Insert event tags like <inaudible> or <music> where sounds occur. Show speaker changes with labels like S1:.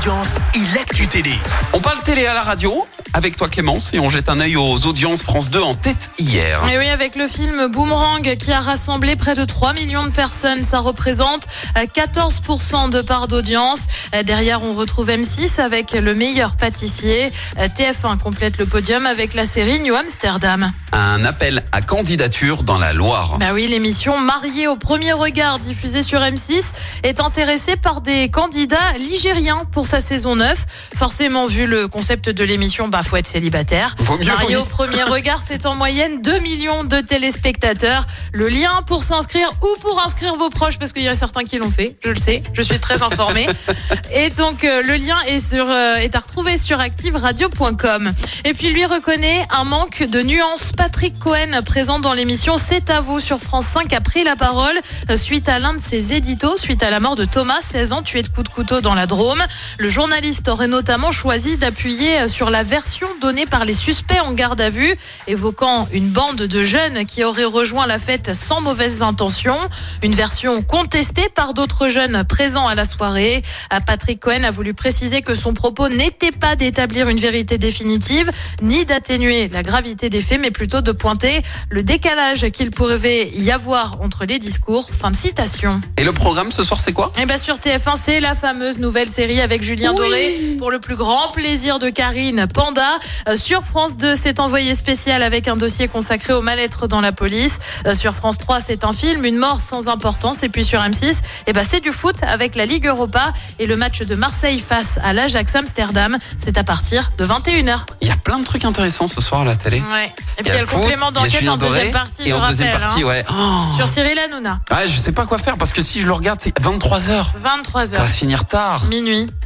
S1: audience et l'actu télé.
S2: On parle télé à la radio avec toi Clémence et on jette un œil aux audiences France 2 en tête hier.
S3: Et oui, avec le film Boomerang qui a rassemblé près de 3 millions de personnes, ça représente euh, 14% de part d'audience. Euh, Derrière, on retrouve M6 avec le meilleur pâtissier. Euh, TF1 complète le podium avec la série New Amsterdam.
S2: Un appel à candidature dans la Loire.
S3: Bah oui, l'émission Mariée au premier regard diffusée sur M6 est intéressée par des candidats ligériens pour sa saison 9. Forcément, vu le concept de l'émission, bah faut être célibataire.
S2: Oui.
S3: au premier <laughs> regard, c'est en moyenne 2 millions de téléspectateurs. Le lien pour s'inscrire ou pour inscrire vos proches, parce qu'il y a certains qui l'ont fait, je le sais, je suis très informée. <laughs> Et donc euh, le lien est, sur, euh, est à retrouver sur activeradio.com. Et puis lui reconnaît un manque de nuances. Patrick Cohen, présent dans l'émission C'est à vous sur France 5, a pris la parole euh, suite à l'un de ses éditos, suite à la mort de Thomas, 16 ans, tué de coups de couteau dans la Drôme. Le journaliste aurait notamment choisi d'appuyer sur la version donnée par les suspects en garde à vue, évoquant une bande de jeunes qui auraient rejoint la fête sans mauvaises intentions. Une version contestée par d'autres jeunes présents à la soirée. Euh, Patrick Cohen a voulu préciser que son propos n'était pas d'établir une vérité définitive, ni d'atténuer la gravité des faits, mais plutôt de pointer le décalage qu'il pourrait y avoir entre les discours. Fin de citation.
S2: Et le programme ce soir c'est quoi?
S3: Et bien sur TF1, c'est la fameuse nouvelle série avec Julien Doré pour le plus grand plaisir de Karine Panda. Euh, sur France 2, c'est envoyé spécial avec un dossier consacré au mal-être dans la police. Euh, sur France 3, c'est un film, une mort sans importance. Et puis sur M6, et ben c'est du foot avec la Ligue Europa et le match de Marseille face à l'Ajax Amsterdam. C'est à partir de 21h.
S2: Il y a plein de trucs intéressants ce soir à la télé.
S3: Ouais. Et puis il y a le
S2: foot,
S3: complément d'enquête en deuxième partie,
S2: Et en deuxième partie,
S3: hein.
S2: ouais. Oh.
S3: Sur Cyril Hanouna.
S2: Ouais, je sais pas quoi faire parce que si je le regarde, c'est 23h. Ça va
S3: 23h.
S2: se finir tard.
S3: Minuit.